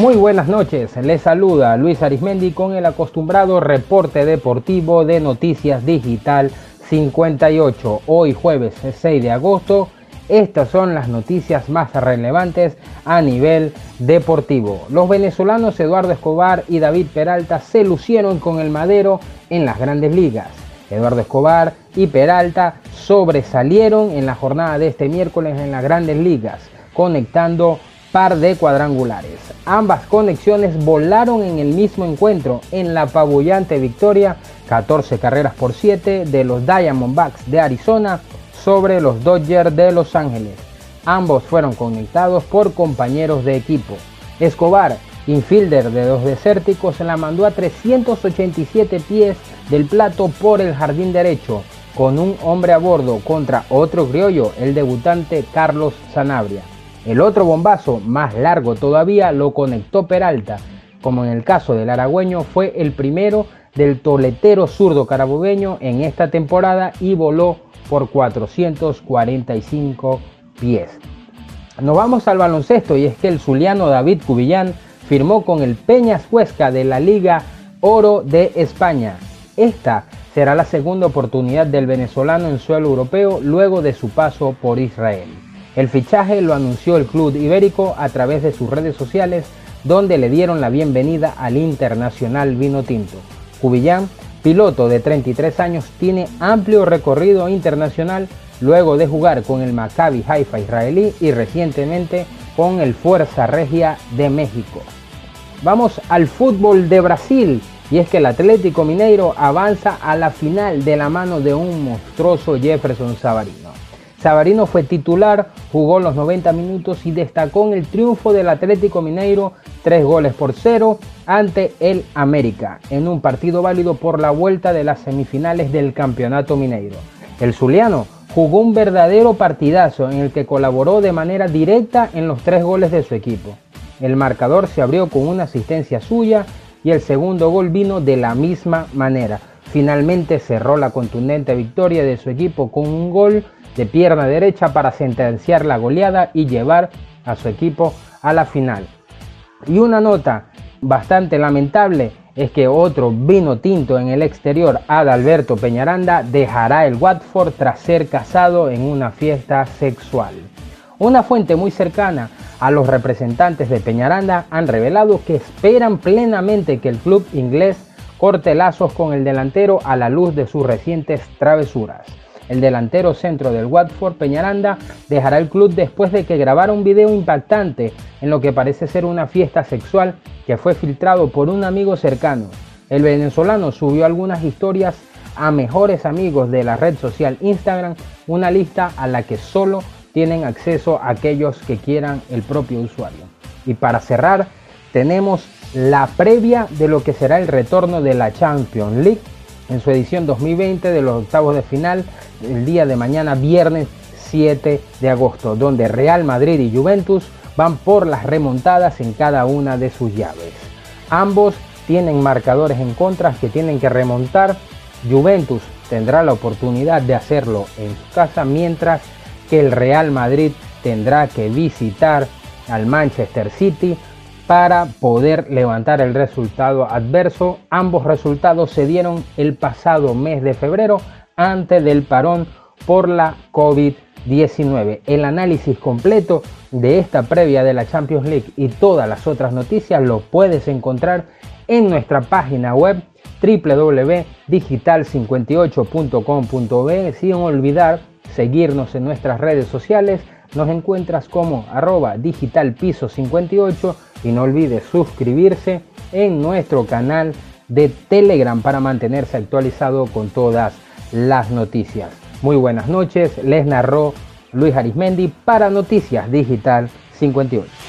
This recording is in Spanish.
Muy buenas noches, les saluda Luis Arismendi con el acostumbrado reporte deportivo de Noticias Digital 58. Hoy jueves 6 de agosto, estas son las noticias más relevantes a nivel deportivo. Los venezolanos Eduardo Escobar y David Peralta se lucieron con el madero en las grandes ligas. Eduardo Escobar y Peralta sobresalieron en la jornada de este miércoles en las grandes ligas, conectando par de cuadrangulares. Ambas conexiones volaron en el mismo encuentro en la apabullante victoria 14 carreras por 7 de los Diamondbacks de Arizona sobre los Dodgers de Los Ángeles. Ambos fueron conectados por compañeros de equipo. Escobar, infielder de los desérticos, la mandó a 387 pies del plato por el jardín derecho, con un hombre a bordo contra otro criollo, el debutante Carlos Sanabria. El otro bombazo, más largo todavía, lo conectó Peralta, como en el caso del aragüeño fue el primero del toletero zurdo carabobeño en esta temporada y voló por 445 pies. Nos vamos al baloncesto y es que el zuliano David Cubillán firmó con el Peñas Huesca de la Liga Oro de España. Esta será la segunda oportunidad del venezolano en suelo europeo luego de su paso por Israel. El fichaje lo anunció el club ibérico a través de sus redes sociales, donde le dieron la bienvenida al internacional vino tinto. Cubillán, piloto de 33 años, tiene amplio recorrido internacional luego de jugar con el Maccabi Haifa israelí y recientemente con el Fuerza Regia de México. Vamos al fútbol de Brasil y es que el Atlético Mineiro avanza a la final de la mano de un monstruoso Jefferson Savarino. Savarino fue titular, jugó los 90 minutos y destacó en el triunfo del Atlético Mineiro, tres goles por cero ante el América, en un partido válido por la vuelta de las semifinales del Campeonato Mineiro. El Zuliano jugó un verdadero partidazo en el que colaboró de manera directa en los tres goles de su equipo. El marcador se abrió con una asistencia suya y el segundo gol vino de la misma manera. Finalmente cerró la contundente victoria de su equipo con un gol de pierna derecha para sentenciar la goleada y llevar a su equipo a la final. Y una nota bastante lamentable es que otro vino tinto en el exterior, Adalberto Peñaranda, dejará el Watford tras ser casado en una fiesta sexual. Una fuente muy cercana a los representantes de Peñaranda han revelado que esperan plenamente que el club inglés corte lazos con el delantero a la luz de sus recientes travesuras. El delantero centro del Watford, Peñaranda, dejará el club después de que grabara un video impactante en lo que parece ser una fiesta sexual que fue filtrado por un amigo cercano. El venezolano subió algunas historias a mejores amigos de la red social Instagram, una lista a la que solo tienen acceso aquellos que quieran el propio usuario. Y para cerrar, tenemos la previa de lo que será el retorno de la Champions League en su edición 2020 de los octavos de final el día de mañana, viernes 7 de agosto, donde Real Madrid y Juventus van por las remontadas en cada una de sus llaves. Ambos tienen marcadores en contra que tienen que remontar. Juventus tendrá la oportunidad de hacerlo en su casa, mientras que el Real Madrid tendrá que visitar al Manchester City para poder levantar el resultado adverso. Ambos resultados se dieron el pasado mes de febrero antes del parón por la COVID-19. El análisis completo de esta previa de la Champions League y todas las otras noticias lo puedes encontrar en nuestra página web www.digital58.com.be sin olvidar seguirnos en nuestras redes sociales nos encuentras como arroba digitalpiso58 y no olvides suscribirse en nuestro canal de Telegram para mantenerse actualizado con todas las noticias. Muy buenas noches, les narró Luis Arismendi para Noticias Digital 58.